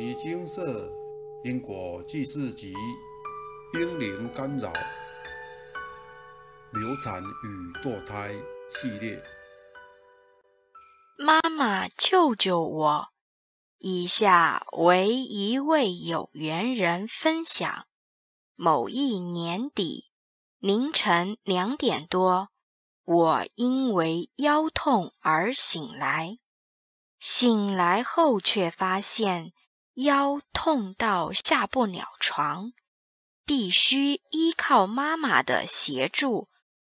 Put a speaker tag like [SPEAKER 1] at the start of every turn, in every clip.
[SPEAKER 1] 尼精舍因果记事集：婴灵干扰、流产与堕胎系列。
[SPEAKER 2] 妈妈救救我！以下为一位有缘人分享：某一年底凌晨两点多，我因为腰痛而醒来。醒来后，却发现腰痛到下不了床，必须依靠妈妈的协助，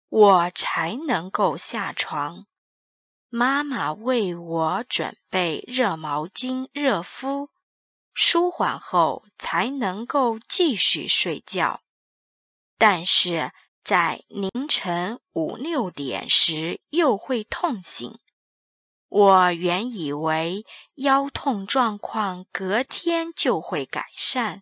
[SPEAKER 2] 我才能够下床。妈妈为我准备热毛巾热敷，舒缓后才能够继续睡觉。但是在凌晨五六点时，又会痛醒。我原以为腰痛状况隔天就会改善，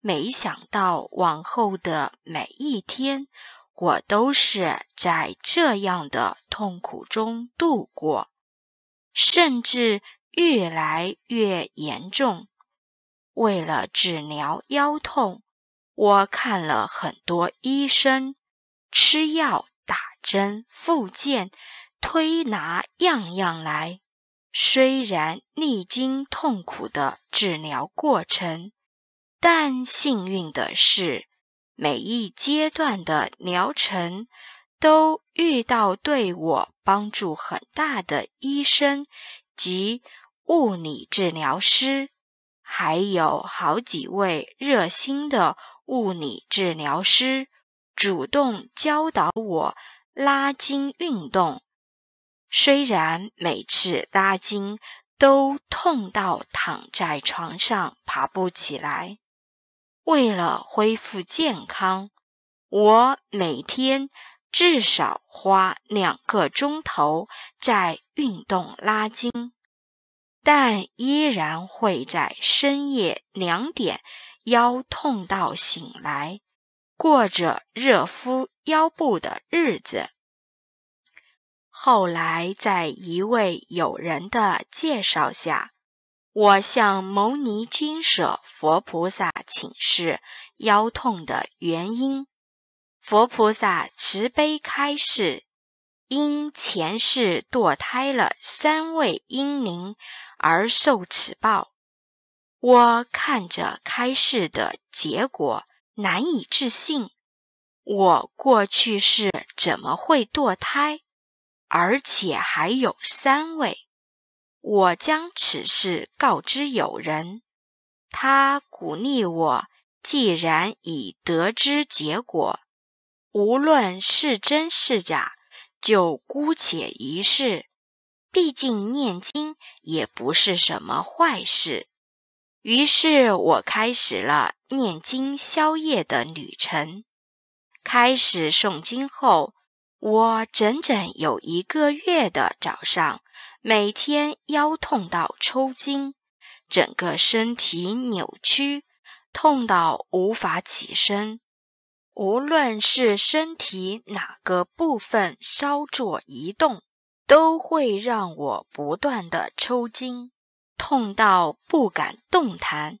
[SPEAKER 2] 没想到往后的每一天，我都是在这样的痛苦中度过，甚至越来越严重。为了治疗腰痛，我看了很多医生，吃药、打针、复健。推拿样样来，虽然历经痛苦的治疗过程，但幸运的是，每一阶段的疗程都遇到对我帮助很大的医生及物理治疗师，还有好几位热心的物理治疗师主动教导我拉筋运动。虽然每次拉筋都痛到躺在床上爬不起来，为了恢复健康，我每天至少花两个钟头在运动拉筋，但依然会在深夜两点腰痛到醒来，过着热敷腰部的日子。后来，在一位友人的介绍下，我向牟尼金舍佛菩萨请示腰痛的原因。佛菩萨慈悲开示：因前世堕胎了三位婴灵而受此报。我看着开示的结果，难以置信：我过去世怎么会堕胎？而且还有三位，我将此事告知友人，他鼓励我，既然已得知结果，无论是真是假，就姑且一试。毕竟念经也不是什么坏事。于是我开始了念经消业的旅程。开始诵经后。我整整有一个月的早上，每天腰痛到抽筋，整个身体扭曲，痛到无法起身。无论是身体哪个部分稍作移动，都会让我不断的抽筋，痛到不敢动弹。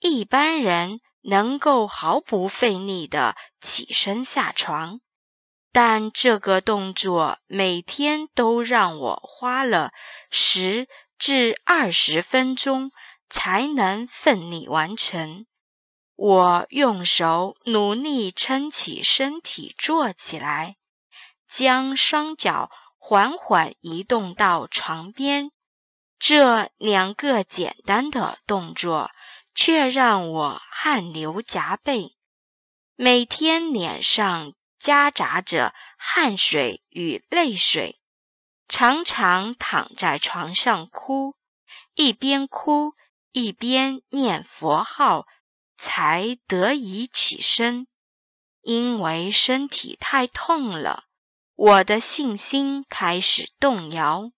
[SPEAKER 2] 一般人能够毫不费力的起身下床。但这个动作每天都让我花了十至二十分钟才能奋力完成。我用手努力撑起身体坐起来，将双脚缓缓移动到床边。这两个简单的动作却让我汗流浃背，每天脸上。夹杂着汗水与泪水，常常躺在床上哭，一边哭一边念佛号，才得以起身。因为身体太痛了，我的信心开始动摇。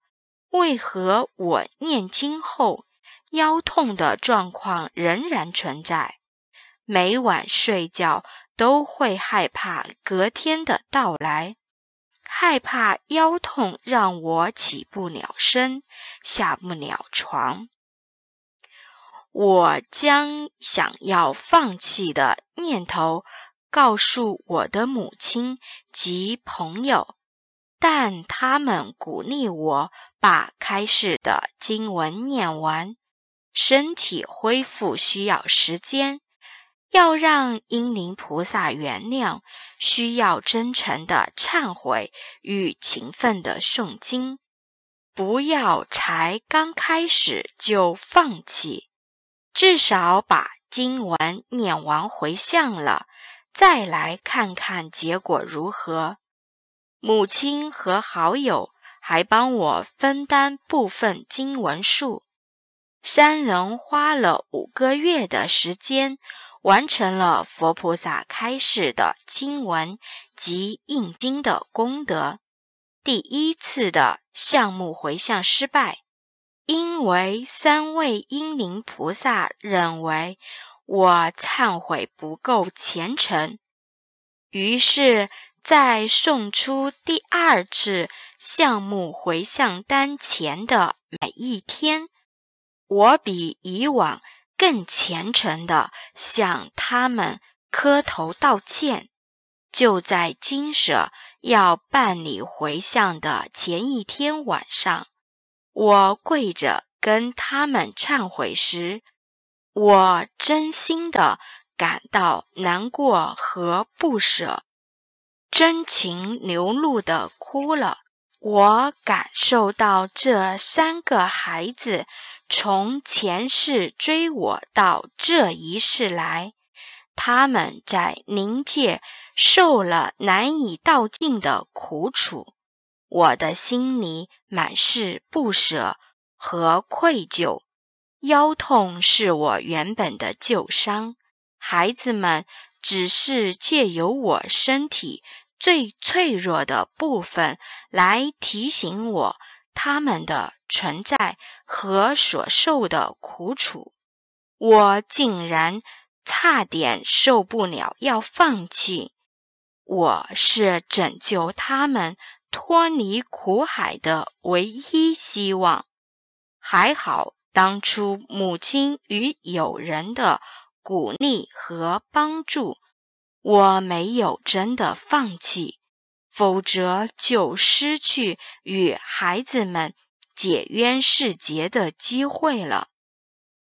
[SPEAKER 2] 为何我念经后腰痛的状况仍然存在？每晚睡觉。都会害怕隔天的到来，害怕腰痛让我起不了身，下不了床。我将想要放弃的念头告诉我的母亲及朋友，但他们鼓励我把开示的经文念完。身体恢复需要时间，要让英灵菩萨原谅，需要真诚的忏悔与勤奋的诵经，不要才刚开始就放弃，至少把经文念完回向了，再来看看结果如何。母亲和好友还帮我分担部分经文数。三人花了五个月的时间，完成了佛菩萨开示的经文及印经的功德。第一次的项目回向失败，因为三位英灵菩萨认为我忏悔不够虔诚，于是，在送出第二次项目回向单前的每一天。我比以往更虔诚地向他们磕头道歉。就在金舍要办理回向的前一天晚上，我跪着跟他们忏悔时，我真心的感到难过和不舍，真情流露的哭了。我感受到这三个孩子。从前世追我到这一世来，他们在灵界受了难以道尽的苦楚，我的心里满是不舍和愧疚。腰痛是我原本的旧伤，孩子们只是借由我身体最脆弱的部分来提醒我。他们的存在和所受的苦楚，我竟然差点受不了要放弃。我是拯救他们脱离苦海的唯一希望。还好当初母亲与友人的鼓励和帮助，我没有真的放弃。否则就失去与孩子们解冤释结的机会了。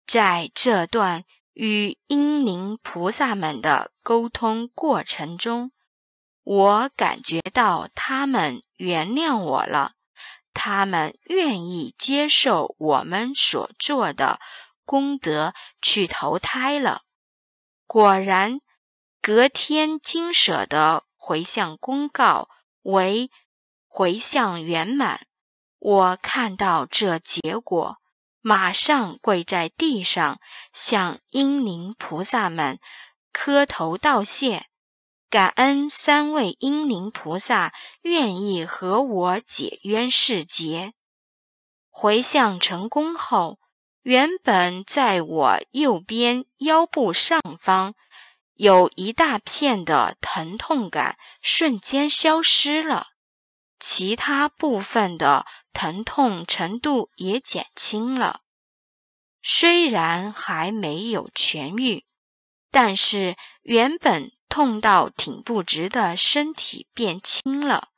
[SPEAKER 2] 在这段与英灵菩萨们的沟通过程中，我感觉到他们原谅我了，他们愿意接受我们所做的功德去投胎了。果然，隔天金舍的。回向公告为回向圆满。我看到这结果，马上跪在地上，向英灵菩萨们磕头道谢，感恩三位英灵菩萨愿意和我解冤释结。回向成功后，原本在我右边腰部上方。有一大片的疼痛感瞬间消失了，其他部分的疼痛程度也减轻了。虽然还没有痊愈，但是原本痛到挺不直的身体变轻了，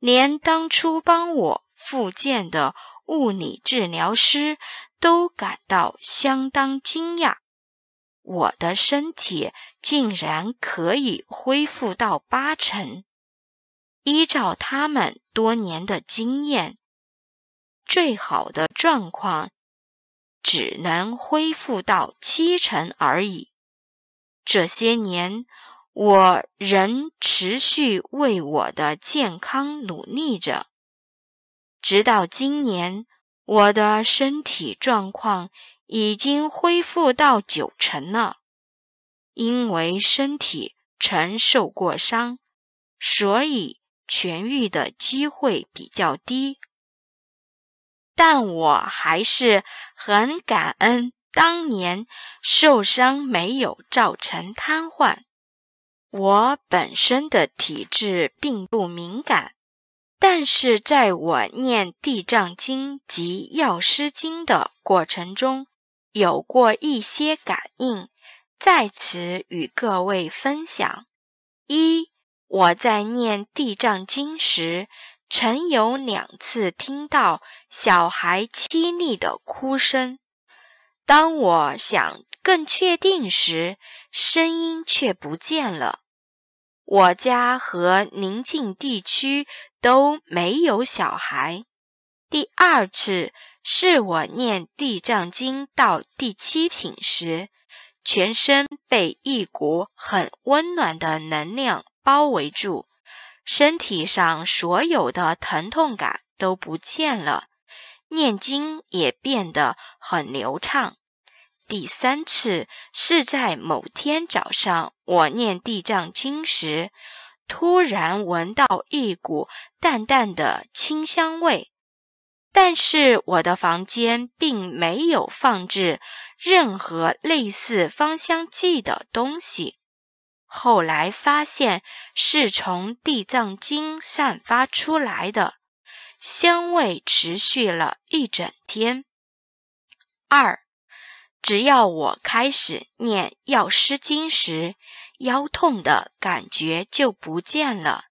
[SPEAKER 2] 连当初帮我复健的物理治疗师都感到相当惊讶。我的身体竟然可以恢复到八成，依照他们多年的经验，最好的状况只能恢复到七成而已。这些年，我仍持续为我的健康努力着，直到今年，我的身体状况。已经恢复到九成了，因为身体曾受过伤，所以痊愈的机会比较低。但我还是很感恩当年受伤没有造成瘫痪。我本身的体质并不敏感，但是在我念《地藏经》及《药师经》的过程中。有过一些感应，在此与各位分享。一，我在念《地藏经》时，曾有两次听到小孩凄厉的哭声。当我想更确定时，声音却不见了。我家和邻近地区都没有小孩。第二次是我念《地藏经》到第七品时，全身被一股很温暖的能量包围住，身体上所有的疼痛感都不见了，念经也变得很流畅。第三次是在某天早上，我念地藏经时，突然闻到一股淡淡的清香味，但是我的房间并没有放置任何类似芳香剂的东西。后来发现是从地藏经散发出来的，香味持续了一整天。二。只要我开始念药师经时，腰痛的感觉就不见了；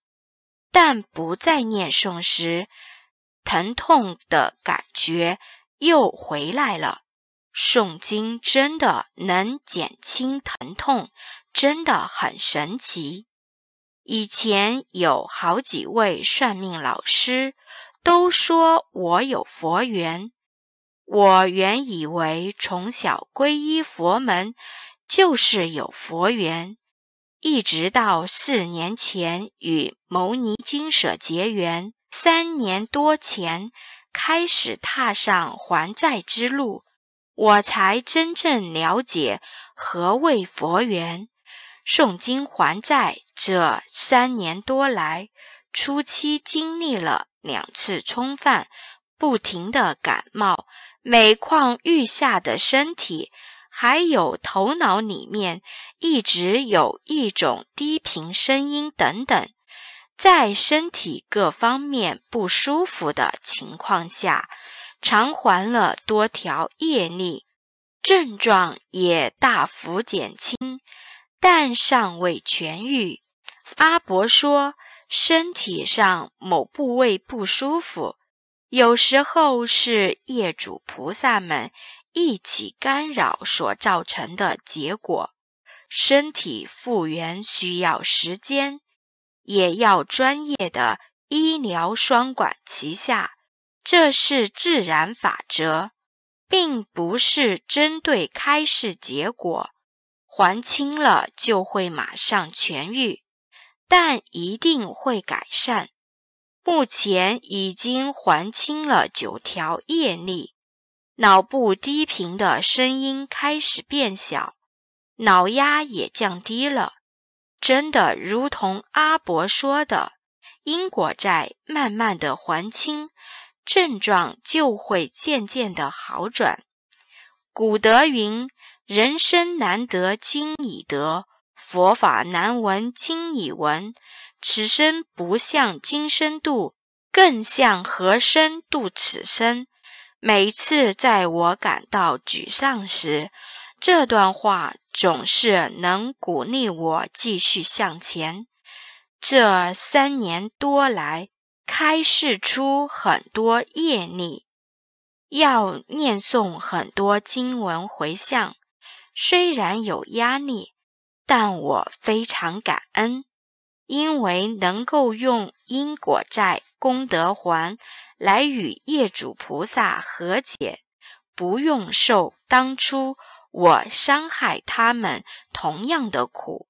[SPEAKER 2] 但不再念诵时，疼痛的感觉又回来了。诵经真的能减轻疼痛，真的很神奇。以前有好几位算命老师都说我有佛缘。我原以为从小皈依佛门就是有佛缘，一直到四年前与牟尼金舍结缘，三年多前开始踏上还债之路，我才真正了解何谓佛缘。诵经还债这三年多来，初期经历了两次冲犯，不停的感冒。每况愈下的身体，还有头脑里面一直有一种低频声音等等，在身体各方面不舒服的情况下，偿还了多条业力，症状也大幅减轻，但尚未痊愈。阿伯说，身体上某部位不舒服。有时候是业主菩萨们一起干扰所造成的结果，身体复原需要时间，也要专业的医疗双管齐下，这是自然法则，并不是针对开示结果，还清了就会马上痊愈，但一定会改善。目前已经还清了九条业力，脑部低频的声音开始变小，脑压也降低了。真的如同阿伯说的，因果债慢慢的还清，症状就会渐渐的好转。古德云：“人生难得经已得，佛法难闻经已闻。”此生不向今生度，更向何生度此生？每次在我感到沮丧时，这段话总是能鼓励我继续向前。这三年多来，开示出很多业力，要念诵很多经文回向，虽然有压力，但我非常感恩。因为能够用因果债功德还来与业主菩萨和解，不用受当初我伤害他们同样的苦，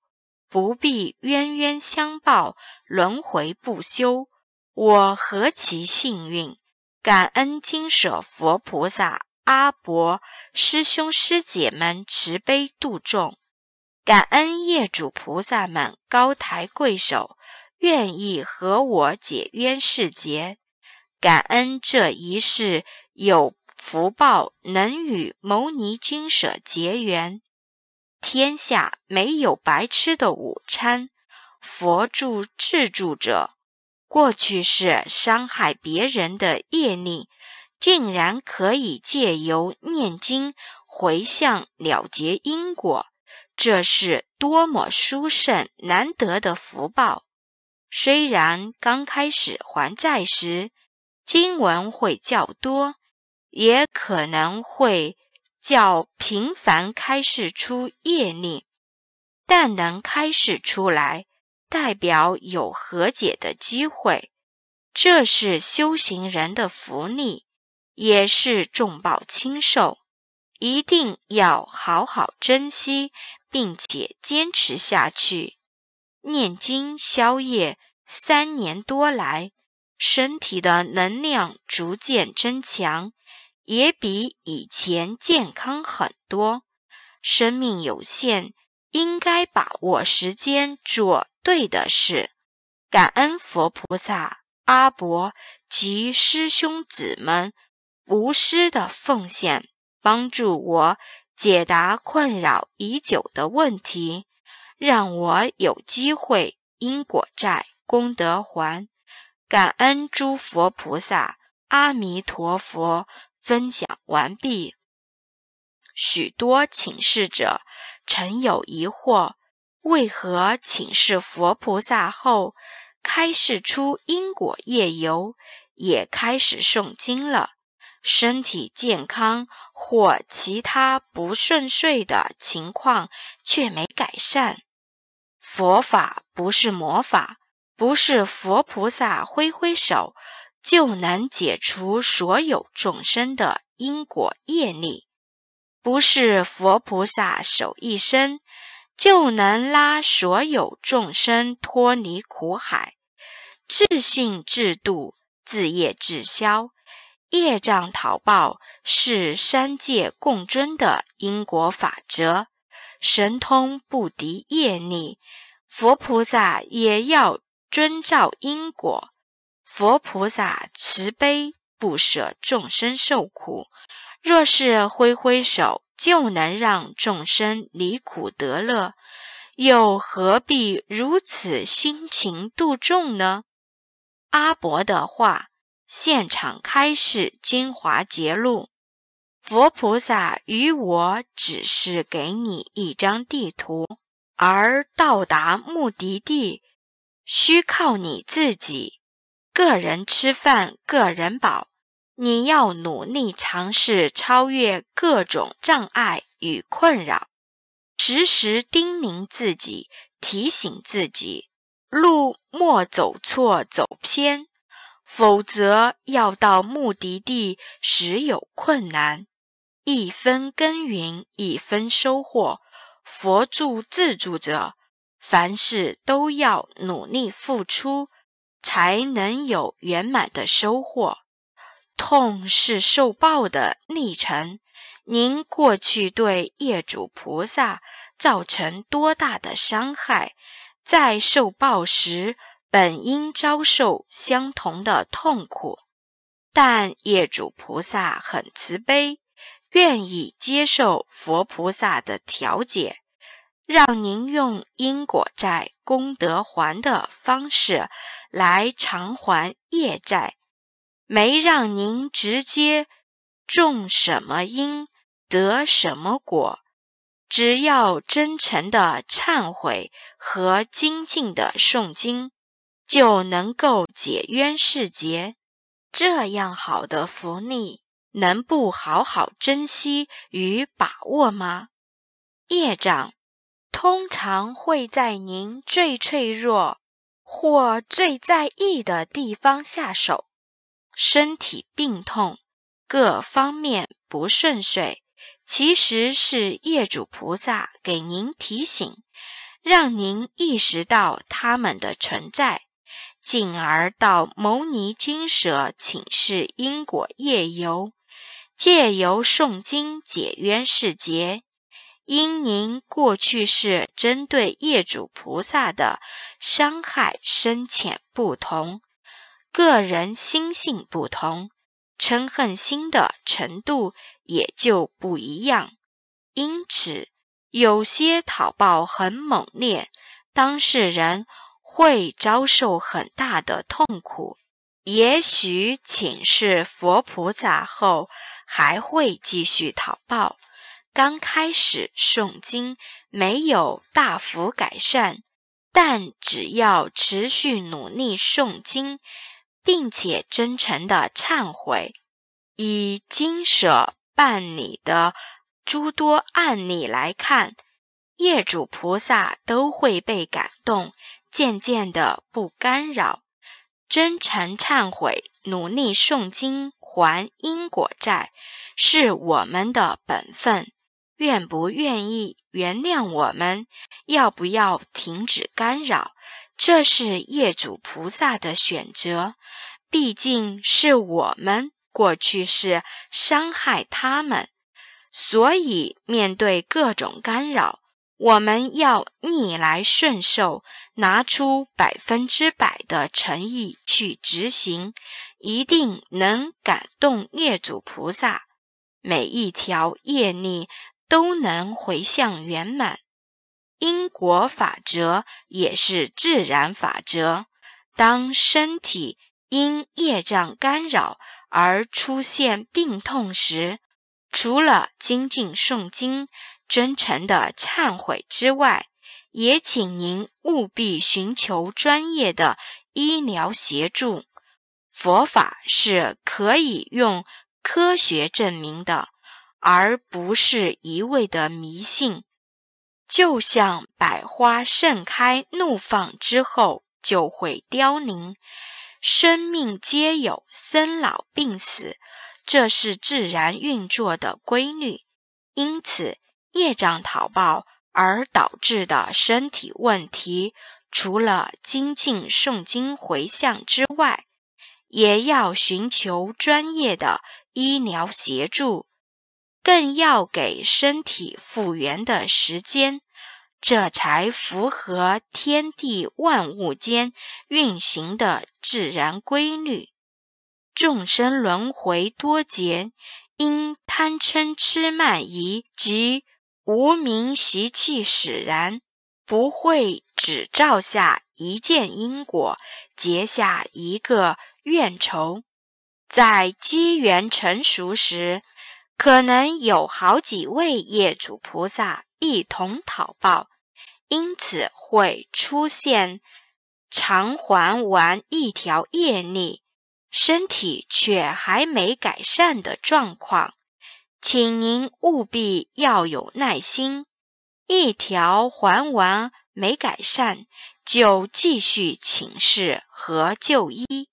[SPEAKER 2] 不必冤冤相报，轮回不休。我何其幸运！感恩金舍佛菩萨、阿伯师兄师姐们慈悲度众。感恩业主菩萨们高抬贵手，愿意和我解冤释结。感恩这一世有福报，能与牟尼经舍结缘。天下没有白吃的午餐，佛助自助者。过去是伤害别人的业力，竟然可以借由念经。回向了结因果，这是多么殊胜难得的福报！虽然刚开始还债时经文会较多，也可能会较频繁开示出业力，但能开示出来，代表有和解的机会，这是修行人的福利。也是重报轻受，一定要好好珍惜，并且坚持下去。念经消业三年多来，身体的能量逐渐增强，也比以前健康很多。生命有限，应该把握时间做对的事。感恩佛菩萨、阿伯及师兄姊们。无私的奉献，帮助我解答困扰已久的问题，让我有机会因果债功德还。感恩诸佛菩萨，阿弥陀佛。分享完毕。许多请示者曾有疑惑：为何请示佛菩萨后，开示出因果业由，也开始诵经了？身体健康或其他不顺遂的情况却没改善。佛法不是魔法，不是佛菩萨挥挥手就能解除所有众生的因果业力，不是佛菩萨手一伸就能拉所有众生脱离苦海。自信自度，自业自消。业障讨报是三界共尊的因果法则，神通不敌业力，佛菩萨也要遵照因果。佛菩萨慈悲不舍众生受苦，若是挥挥手就能让众生离苦得乐，又何必如此辛勤度众呢？阿伯的话。现场开示精华节录：佛菩萨与我只是给你一张地图，而到达目的地需靠你自己。个人吃饭，个人饱。你要努力尝试超越各种障碍与困扰，时时叮咛自己，提醒自己，路莫走错，走偏。否则，要到目的地时有困难。一分耕耘一分收获，佛助自助者，凡事都要努力付出，才能有圆满的收获。痛是受报的历程。您过去对业主菩萨造成多大的伤害，在受报时。本应遭受相同的痛苦，但业主菩萨很慈悲，愿意接受佛菩萨的调解，让您用因果债功德还的方式来偿还业债，没让您直接种什么因得什么果，只要真诚的忏悔和精进的诵经。就能够解冤释结，这样好的福利，能不好好珍惜与把握吗？业障通常会在您最脆弱或最在意的地方下手，身体病痛，各方面不顺遂，其实是业主菩萨给您提醒，让您意识到他们的存在。进而到牟尼金舍请示因果业由，借由诵经解冤释结。因您过去是针对业主菩萨的伤害深浅不同，个人心性不同，嗔恨心的程度也就不一样。因此，有些讨报很猛烈，当事人。会遭受很大的痛苦，也许请示佛菩萨后还会继续讨报，刚开始诵经没有大幅改善，但只要持续努力诵经，并且真诚的忏悔，以经舍办理的诸多案例来看，业主菩萨都会被感动，渐渐的不干扰。真诚忏悔，努力诵经还因果债，是我们的本分。愿不愿意原谅我们？要不要停止干扰？这是业主菩萨的选择。毕竟是我们过去是伤害他们，所以面对各种干扰。我们要逆来顺受，拿出百分之百的诚意去执行，一定能感动业主菩萨。每一条业力都能回向圆满。因果法则也是自然法则。当身体因业障干扰而出现病痛时，除了精进诵经。真诚的忏悔之外，也请您务必寻求专业的医疗协助。佛法是可以用科学证明的，而不是一味的迷信。就像百花盛开怒放之后就会凋零，生命皆有生老病死，这是自然运作的规律。因此。业障讨报而导致的身体问题，除了精进诵经回向之外，也要寻求专业的医疗协助，更要给身体复原的时间，这才符合天地万物间运行的自然规律。众生轮回多劫，因贪嗔痴慢疑及无名习气使然，不会只造下一件因果，结下一个怨仇。在机缘成熟时，可能有好几位业主菩萨一同讨报，因此会出现偿还完一条业力，身体却还没改善的状况。请您务必要有耐心，一条还完没改善，就继续请示和就医。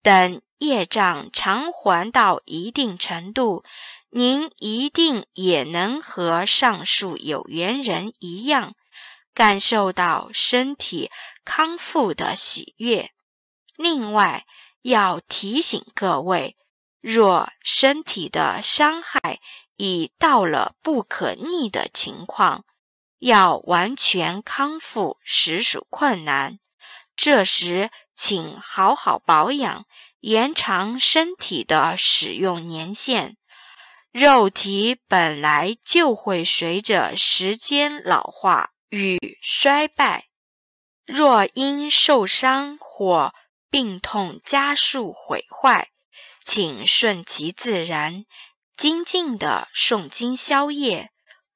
[SPEAKER 2] 等业障偿还到一定程度，您一定也能和上述有缘人一样，感受到身体康复的喜悦。另外，要提醒各位。若身体的伤害已到了不可逆的情况，要完全康复实属困难。这时，请好好保养，延长身体的使用年限。肉体本来就会随着时间老化与衰败，若因受伤或病痛加速毁坏。请顺其自然，精进的诵经消业，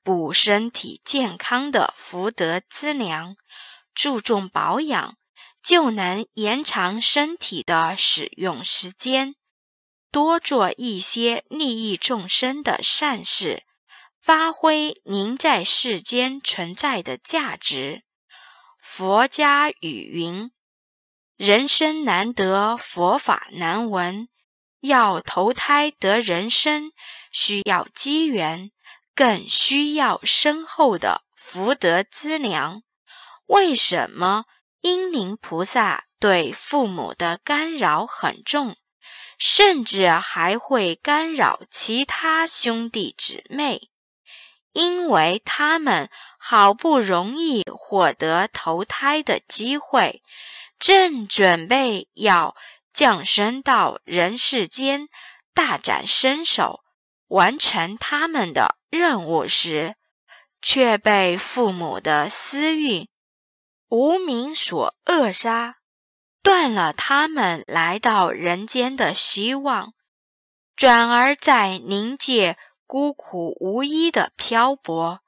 [SPEAKER 2] 补身体健康的福德资粮，注重保养，就能延长身体的使用时间。多做一些利益众生的善事，发挥您在世间存在的价值。佛家语云：“人生难得，佛法难闻。”要投胎得人生，需要机缘，更需要深厚的福德资粮。为什么英灵菩萨对父母的干扰很重，甚至还会干扰其他兄弟姊妹？因为他们好不容易获得投胎的机会，正准备要。降生到人世间，大展身手，完成他们的任务时，却被父母的私欲、无名所扼杀，断了他们来到人间的希望，转而在灵界孤苦无依的漂泊，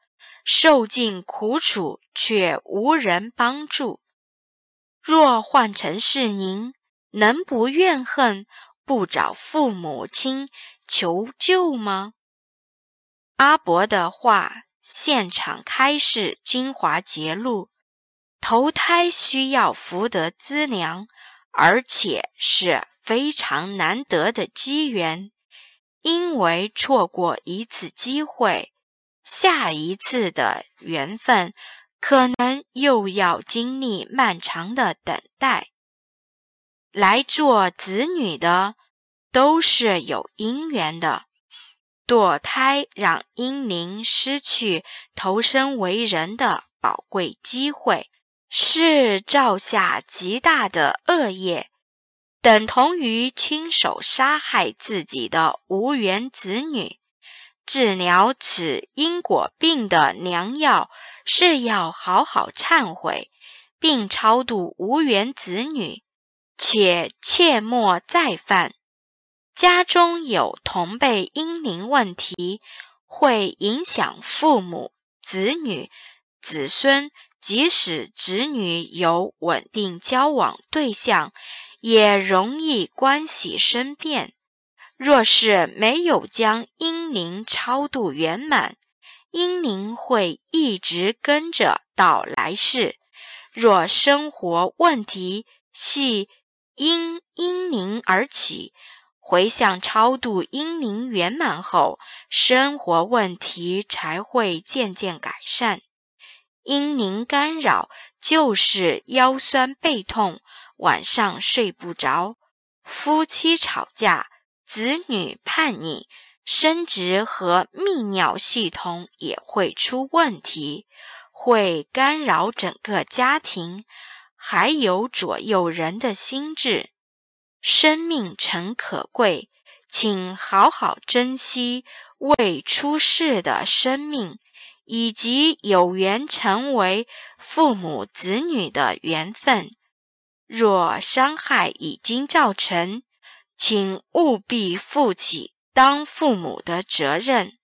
[SPEAKER 2] 受尽苦楚却无人帮助。若换成是您，能不怨恨，不找父母亲求救吗？阿伯的话，现场开示精华节录：投胎需要福德资粮，而且是非常难得的机缘，因为错过一次机会，下一次的缘分。可能又要经历漫长的等待。来做子女的都是有姻缘的，堕胎让婴灵失去投身为人的宝贵机会，是造下极大的恶业，等同于亲手杀害自己的无缘子女。治疗此因果病的良药。是要好好忏悔，并超度无缘子女，且切莫再犯。家中有同辈阴灵问题，会影响父母、子女、子孙。即使子女有稳定交往对象，也容易关系生变。若是没有将阴灵超度圆满，阴灵会一直跟着到来世。若生活问题系因阴灵而起，回向超度阴灵圆满后，生活问题才会渐渐改善。阴灵干扰就是腰酸背痛、晚上睡不着、夫妻吵架、子女叛逆。生殖和泌尿系统也会出问题，会干扰整个家庭，还有左右人的心智。生命诚可贵，请好好珍惜未出世的生命，以及有缘成为父母子女的缘分。若伤害已经造成，请务必负起。当父母的责任，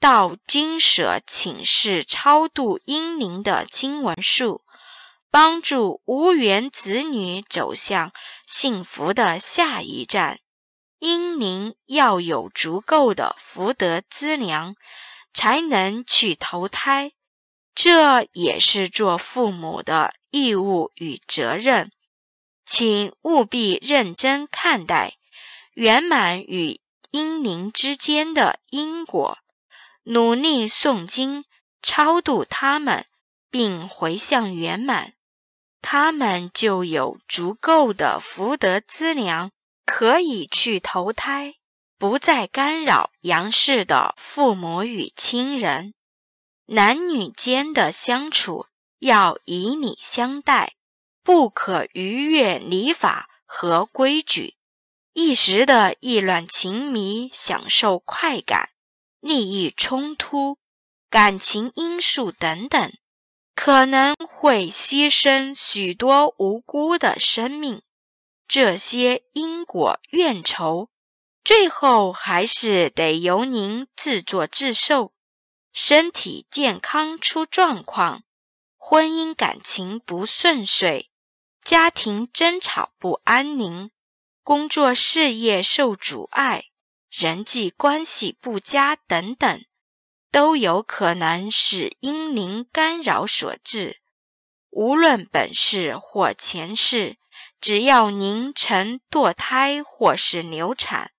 [SPEAKER 2] 到金舍请示超度婴灵的经文术，帮助无缘子女走向幸福的下一站。婴灵要有足够的福德资粮，才能去投胎，这也是做父母的义务与责任，请务必认真看待，圆满与。阴灵之间的因果，努力诵经超度他们，并回向圆满，他们就有足够的福德资粮，可以去投胎，不再干扰杨氏的父母与亲人。男女间的相处要以礼相待，不可逾越礼法和规矩。一时的意乱情迷，享受快感、利益冲突、感情因素等等，可能会牺牲许多无辜的生命。这些因果怨仇，最后还是得由您自作自受。身体健康出状况，婚姻感情不顺遂，家庭争吵不安宁。工作事业受阻碍，人际关系不佳等等，都有可能是因您干扰所致。无论本世或前世，只要您曾堕胎或是流产，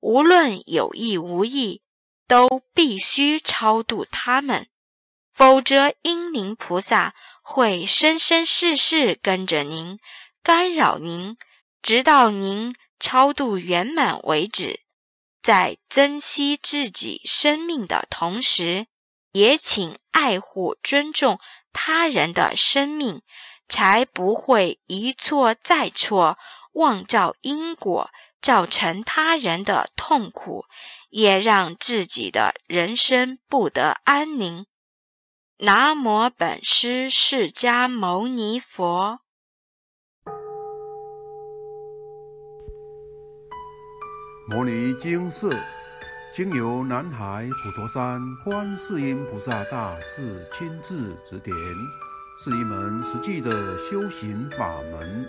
[SPEAKER 2] 无论有意无意，都必须超度他们，否则阴灵菩萨会生生世世跟着您，干扰您。直到您超度圆满为止，在珍惜自己生命的同时，也请爱护、尊重他人的生命，才不会一错再错，妄造因果，造成他人的痛苦，也让自己的人生不得安宁。南无本师释迦牟尼佛。
[SPEAKER 1] 摩尼经寺经由南海普陀山观世音菩萨大士亲自指点，是一门实际的修行法门，